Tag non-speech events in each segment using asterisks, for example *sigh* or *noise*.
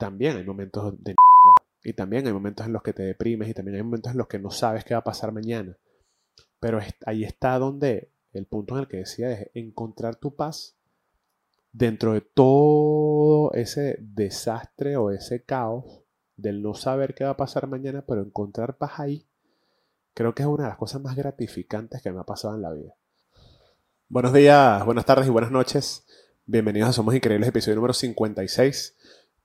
también hay momentos de y también hay momentos en los que te deprimes y también hay momentos en los que no sabes qué va a pasar mañana. Pero ahí está donde el punto en el que decía es encontrar tu paz dentro de todo ese desastre o ese caos del no saber qué va a pasar mañana, pero encontrar paz ahí, creo que es una de las cosas más gratificantes que me ha pasado en la vida. Buenos días, buenas tardes y buenas noches. Bienvenidos a Somos Increíbles, episodio número 56.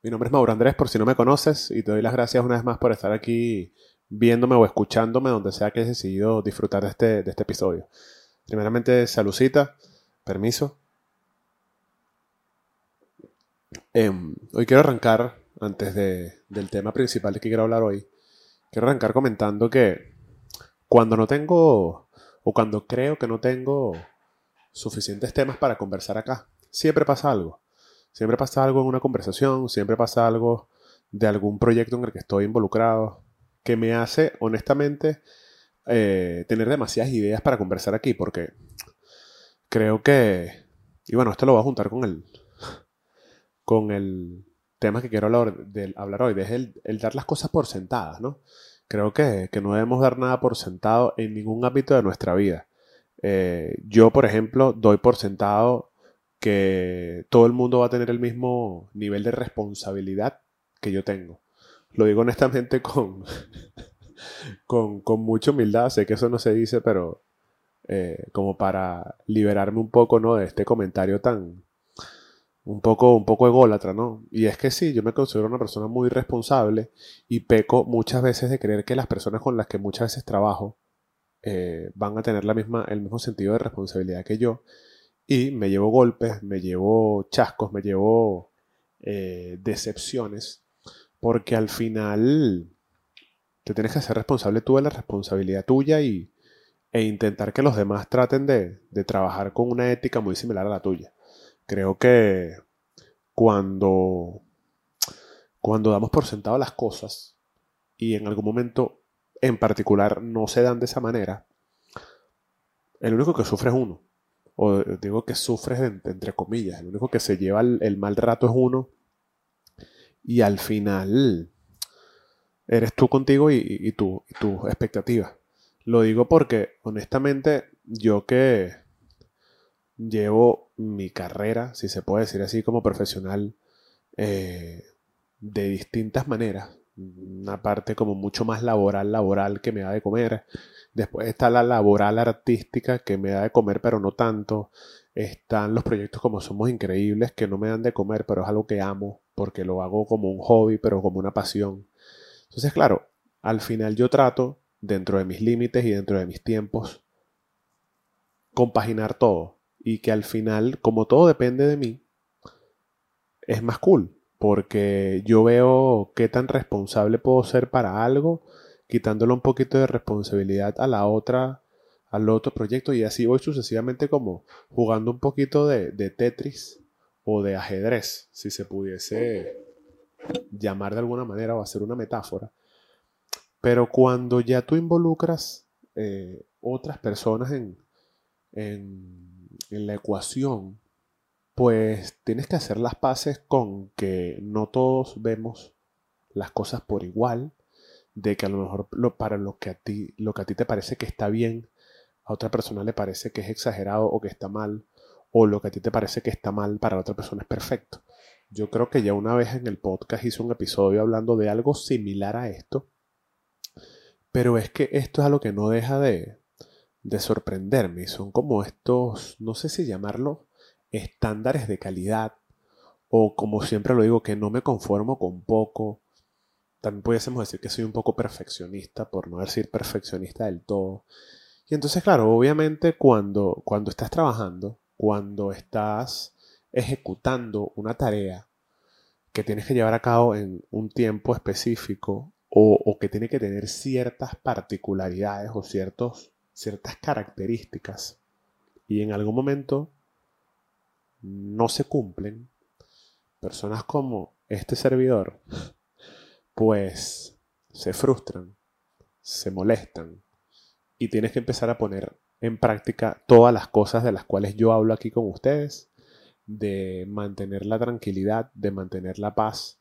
Mi nombre es Mauro Andrés, por si no me conoces, y te doy las gracias una vez más por estar aquí viéndome o escuchándome donde sea que hayas decidido disfrutar de este, de este episodio. Primeramente, saludcita, permiso. Em, hoy quiero arrancar, antes del tema principal de que quiero hablar hoy, quiero arrancar comentando que cuando no tengo, o cuando creo que no tengo suficientes temas para conversar acá, siempre pasa algo. Siempre pasa algo en una conversación, siempre pasa algo de algún proyecto en el que estoy involucrado, que me hace, honestamente, eh, tener demasiadas ideas para conversar aquí, porque creo que, y bueno, esto lo voy a juntar con el, con el tema que quiero hablar, hablar hoy, es el, dar las cosas por sentadas, ¿no? Creo que, no debemos dar nada por sentado en ningún ámbito de nuestra vida. Eh, yo, por ejemplo, doy por sentado que todo el mundo va a tener el mismo nivel de responsabilidad que yo tengo. Lo digo honestamente *laughs* con, con, mucha humildad, sé que eso no se dice, pero eh, como para liberarme un poco ¿no? de este comentario tan un poco, un poco ególatra, ¿no? Y es que sí, yo me considero una persona muy responsable y peco muchas veces de creer que las personas con las que muchas veces trabajo eh, van a tener la misma, el mismo sentido de responsabilidad que yo y me llevo golpes, me llevo chascos, me llevo eh, decepciones, porque al final te tienes que hacer responsable tú de la responsabilidad tuya y, e intentar que los demás traten de, de trabajar con una ética muy similar a la tuya. Creo que cuando, cuando damos por sentado las cosas y en algún momento en particular no se dan de esa manera, el único que sufre es uno o digo que sufres entre comillas, el único que se lleva el, mal rato es uno y al final eres tú contigo y, tú, y tu expectativa. Lo digo porque honestamente yo que llevo mi carrera, si se puede decir así, como profesional eh, de distintas maneras, una parte como mucho más laboral, laboral que me da de comer, Después está la laboral artística que me da de comer, pero no tanto. Están los proyectos como Somos Increíbles que no me dan de comer, pero es algo que amo porque lo hago como un hobby, pero como una pasión. Entonces, claro, al final yo trato, dentro de mis límites y dentro de mis tiempos, compaginar todo. Y que al final, como todo depende de mí, es más cool. Porque yo veo qué tan responsable puedo ser para algo quitándole un poquito de responsabilidad a la otra, al otro proyecto y así voy sucesivamente como jugando un poquito de, Tetris o de ajedrez, si se pudiese llamar de alguna manera o hacer una metáfora. Pero cuando ya tú involucras eh, otras personas en, en, en la ecuación, pues tienes que hacer las paces con que no todos vemos las cosas por igual de que a lo mejor para lo que, a ti, lo que a ti te parece que está bien, a otra persona le parece que es exagerado o que está mal, o lo que a ti te parece que está mal para otra persona es perfecto. Yo creo que ya una vez en el podcast hice un episodio hablando de algo similar a esto, pero es que esto es algo que no deja de, de sorprenderme. Son como estos, no sé si llamarlo, estándares de calidad, o como siempre lo digo, que no me conformo con poco, también pudiésemos decir que soy un poco perfeccionista, por no decir perfeccionista del todo. Y entonces, claro, obviamente cuando, cuando estás trabajando, cuando estás ejecutando una tarea que tienes que llevar a cabo en un tiempo específico o, que tiene que tener ciertas particularidades o ciertos, ciertas características y en algún momento no se cumplen, personas como este servidor pues se frustran, se molestan y tienes que empezar a poner en práctica todas las cosas de las cuales yo hablo aquí con ustedes, de mantener la tranquilidad, de mantener la paz,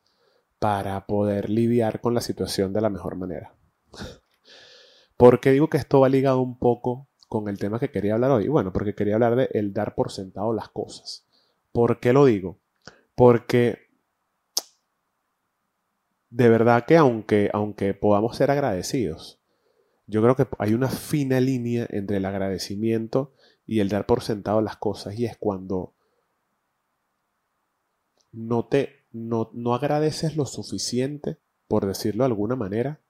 para poder lidiar con la situación de la mejor manera. ¿Por qué digo que esto va ligado un poco con el tema que quería hablar hoy? Bueno, porque quería hablar de el dar por sentado las cosas. ¿Por qué lo digo? Porque de verdad que aunque, aunque podamos ser agradecidos, yo creo que hay una fina línea entre el agradecimiento y el dar por sentado las cosas y es cuando no te no, no agradeces lo suficiente, por decirlo de alguna manera,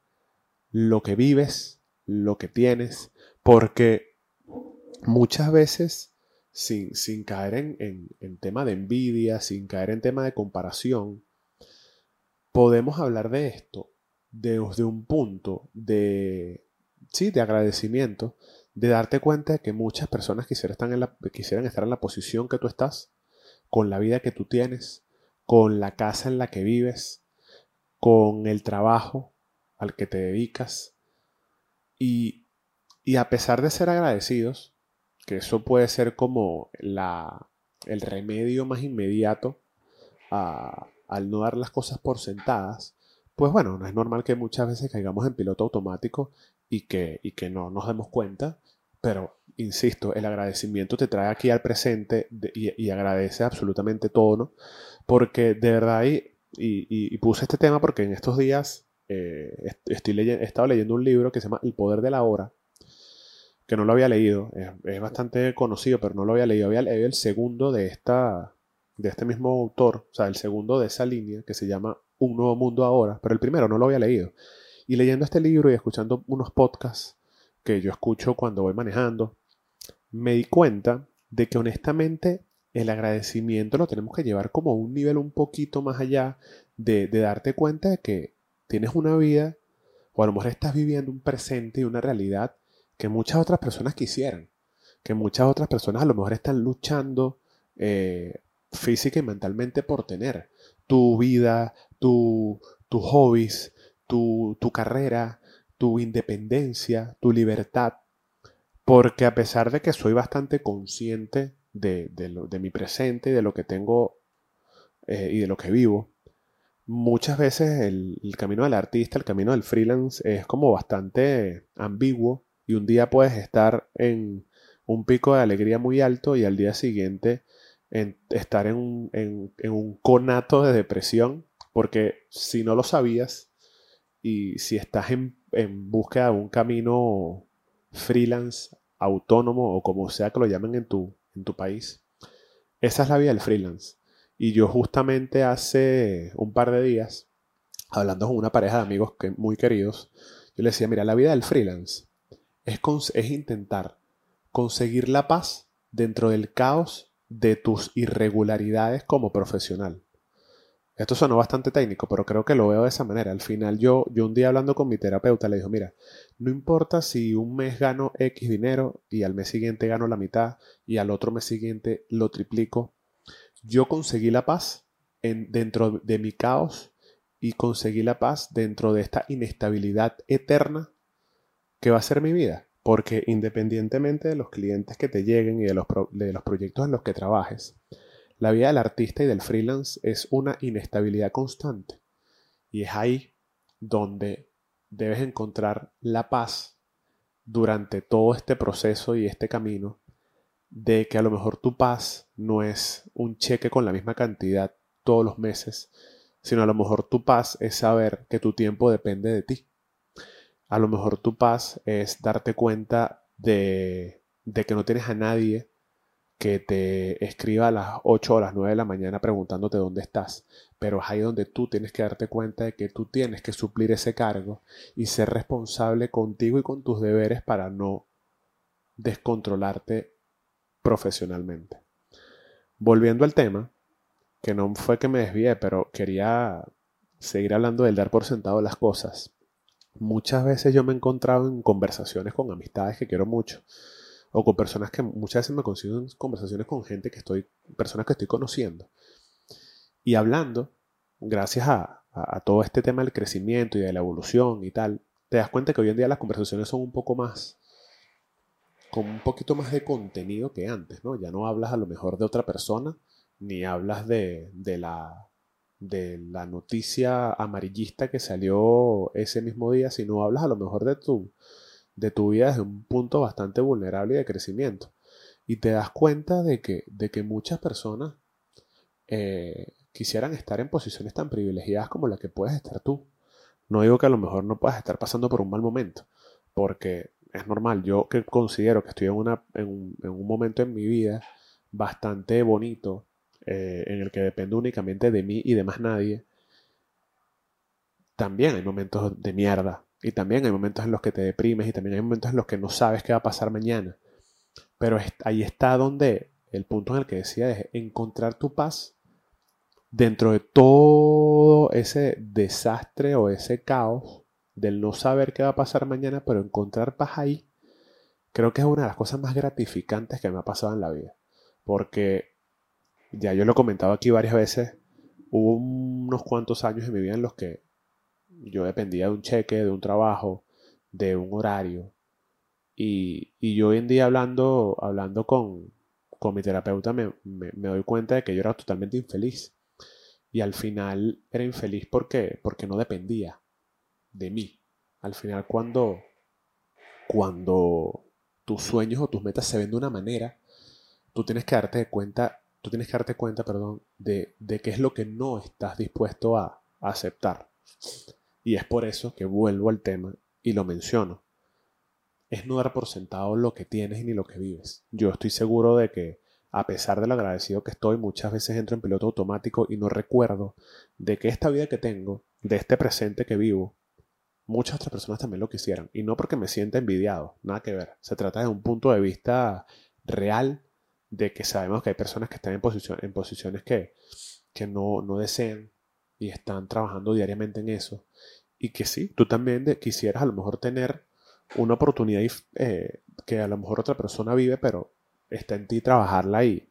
lo que vives, lo que tienes, porque muchas veces, sin, caer en, en, tema de envidia, sin caer en tema de comparación, podemos hablar de esto desde un punto de, sí, de agradecimiento, de darte cuenta de que muchas personas quisieran estar, en la, quisieran estar en la posición que tú estás, con la vida que tú tienes, con la casa en la que vives, con el trabajo al que te dedicas. Y, y a pesar de ser agradecidos, que eso puede ser como la, el remedio más inmediato a, al no dar las cosas por sentadas, pues bueno, no es normal que muchas veces caigamos en piloto automático y que, y que no nos demos cuenta, pero insisto, el agradecimiento te trae aquí al presente y, agradece absolutamente todo, ¿no? Porque de verdad, y, y, puse este tema porque en estos días eh, estoy he estado leyendo un libro que se llama El Poder de la Hora, que no lo había leído, es, bastante conocido, pero no lo había leído, había leído el segundo de esta, de este mismo autor, o sea, el segundo de esa línea que se llama Un Nuevo Mundo Ahora, pero el primero no lo había leído. Y leyendo este libro y escuchando unos podcasts que yo escucho cuando voy manejando, me di cuenta de que honestamente el agradecimiento lo tenemos que llevar como un nivel un poquito más allá de, de darte cuenta de que tienes una vida o a lo mejor estás viviendo un presente y una realidad que muchas otras personas quisieran, que muchas otras personas a lo mejor están luchando eh, física y mentalmente por tener. Tu vida, tu, tus hobbies, tu, tu carrera, tu independencia, tu libertad. Porque a pesar de que soy bastante consciente de, de, mi presente y de lo que tengo eh, y de lo que vivo, muchas veces el, el, camino del artista, el camino del freelance es como bastante ambiguo y un día puedes estar en un pico de alegría muy alto y al día siguiente en estar en un, en, conato de depresión, porque si no lo sabías y si estás en, en búsqueda de un camino freelance, autónomo o como sea que lo llamen en tu, en tu país, esa es la vida del freelance. Y yo justamente hace un par de días, hablando con una pareja de amigos que, muy queridos, yo le decía, mira, la vida del freelance es, es intentar conseguir la paz dentro del caos de tus irregularidades como profesional. Esto sonó bastante técnico, pero creo que lo veo de esa manera. Al final yo, yo un día hablando con mi terapeuta le dijo, mira, no importa si un mes gano X dinero y al mes siguiente gano la mitad y al otro mes siguiente lo triplico. Yo conseguí la paz en, dentro de mi caos y conseguí la paz dentro de esta inestabilidad eterna que va a ser mi vida. Porque independientemente de los clientes que te lleguen y de los, de los proyectos en los que trabajes, la vida del artista y del freelance es una inestabilidad constante. Y es ahí donde debes encontrar la paz durante todo este proceso y este camino de que a lo mejor tu paz no es un cheque con la misma cantidad todos los meses, sino a lo mejor tu paz es saber que tu tiempo depende de ti a lo mejor tu paz es darte cuenta de, que no tienes a nadie que te escriba a las 8 o las 9 de la mañana preguntándote dónde estás. Pero es ahí donde tú tienes que darte cuenta de que tú tienes que suplir ese cargo y ser responsable contigo y con tus deberes para no descontrolarte profesionalmente. Volviendo al tema, que no fue que me desvié, pero quería seguir hablando del dar por sentado las cosas muchas veces yo me he encontrado en conversaciones con amistades que quiero mucho o con personas que muchas veces me consigo en conversaciones con gente que estoy, personas que estoy conociendo. Y hablando, gracias a, todo este tema del crecimiento y de la evolución y tal, te das cuenta que hoy en día las conversaciones son un poco más, con un poquito más de contenido que antes, ¿no? Ya no hablas a lo mejor de otra persona, ni hablas de, de la de la noticia amarillista que salió ese mismo día, sino hablas a lo mejor de tu, de tu vida desde un punto bastante vulnerable y de crecimiento. Y te das cuenta de que, de que muchas personas eh, quisieran estar en posiciones tan privilegiadas como la que puedes estar tú. No digo que a lo mejor no puedas estar pasando por un mal momento, porque es normal. Yo que considero que estoy en, una, en, un, en un momento en mi vida bastante bonito, eh, en el que dependo únicamente de mí y de más nadie, también hay momentos de mierda. Y también hay momentos en los que te deprimes y también hay momentos en los que no sabes qué va a pasar mañana. Pero ahí está donde el punto en el que decía es encontrar tu paz dentro de todo ese desastre o ese caos del no saber qué va a pasar mañana, pero encontrar paz ahí, creo que es una de las cosas más gratificantes que me ha pasado en la vida. Porque ya yo lo he comentado aquí varias veces, hubo unos cuantos años en mi vida en los que yo dependía de un cheque, de un trabajo, de un horario. Y, yo hoy en día hablando, hablando con, mi terapeuta me, doy cuenta de que yo era totalmente infeliz. Y al final era infeliz porque, porque no dependía de mí. Al final cuando, cuando tus sueños o tus metas se ven de una manera, tú tienes que darte cuenta tú tienes que darte cuenta, perdón, de, qué es lo que no estás dispuesto a, aceptar. Y es por eso que vuelvo al tema y lo menciono. Es no dar por sentado lo que tienes ni lo que vives. Yo estoy seguro de que, a pesar de lo agradecido que estoy, muchas veces entro en piloto automático y no recuerdo de que esta vida que tengo, de este presente que vivo, muchas otras personas también lo quisieran. Y no porque me sienta envidiado, nada que ver. Se trata de un punto de vista real de que sabemos que hay personas que están en, posición, en posiciones que, que no, no desean y están trabajando diariamente en eso. Y que sí, tú también quisieras a lo mejor tener una oportunidad eh, que a lo mejor otra persona vive, pero está en ti trabajarla y,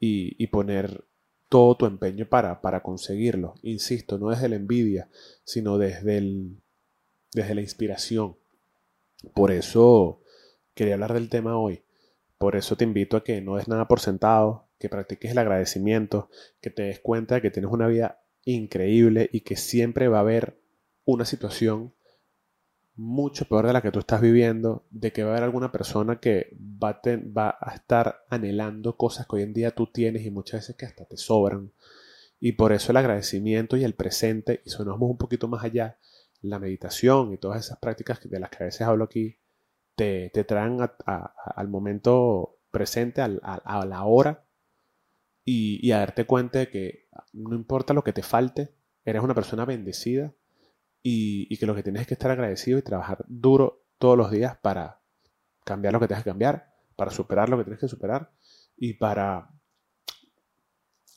y, poner todo tu empeño para, para, conseguirlo. Insisto, no desde la envidia, sino desde, el, desde la inspiración. Por eso quería hablar del tema hoy. Por eso te invito a que no des nada por sentado, que practiques el agradecimiento, que te des cuenta de que tienes una vida increíble y que siempre va a haber una situación mucho peor de la que tú estás viviendo, de que va a haber alguna persona que va a, estar anhelando cosas que hoy en día tú tienes y muchas veces que hasta te sobran. Y por eso el agradecimiento y el presente, y vamos un poquito más allá, la meditación y todas esas prácticas de las que a veces hablo aquí, te, traen al momento presente, a la hora, y, a darte cuenta de que no importa lo que te falte, eres una persona bendecida y, que lo que tienes es que estar agradecido y trabajar duro todos los días para cambiar lo que tienes que cambiar, para superar lo que tienes que superar y para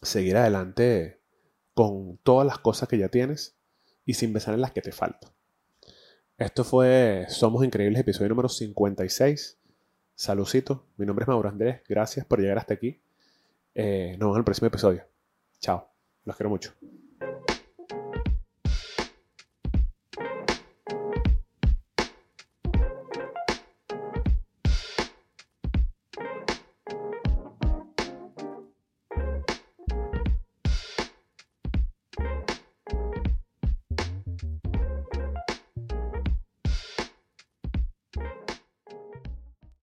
seguir adelante con todas las cosas que ya tienes y sin pensar en las que te faltan. Esto fue Somos Increíbles, episodio número 56. Salucito, mi nombre es Mauro Andrés, gracias por llegar hasta aquí. Eh, nos vemos en el próximo episodio. Chao, los quiero mucho.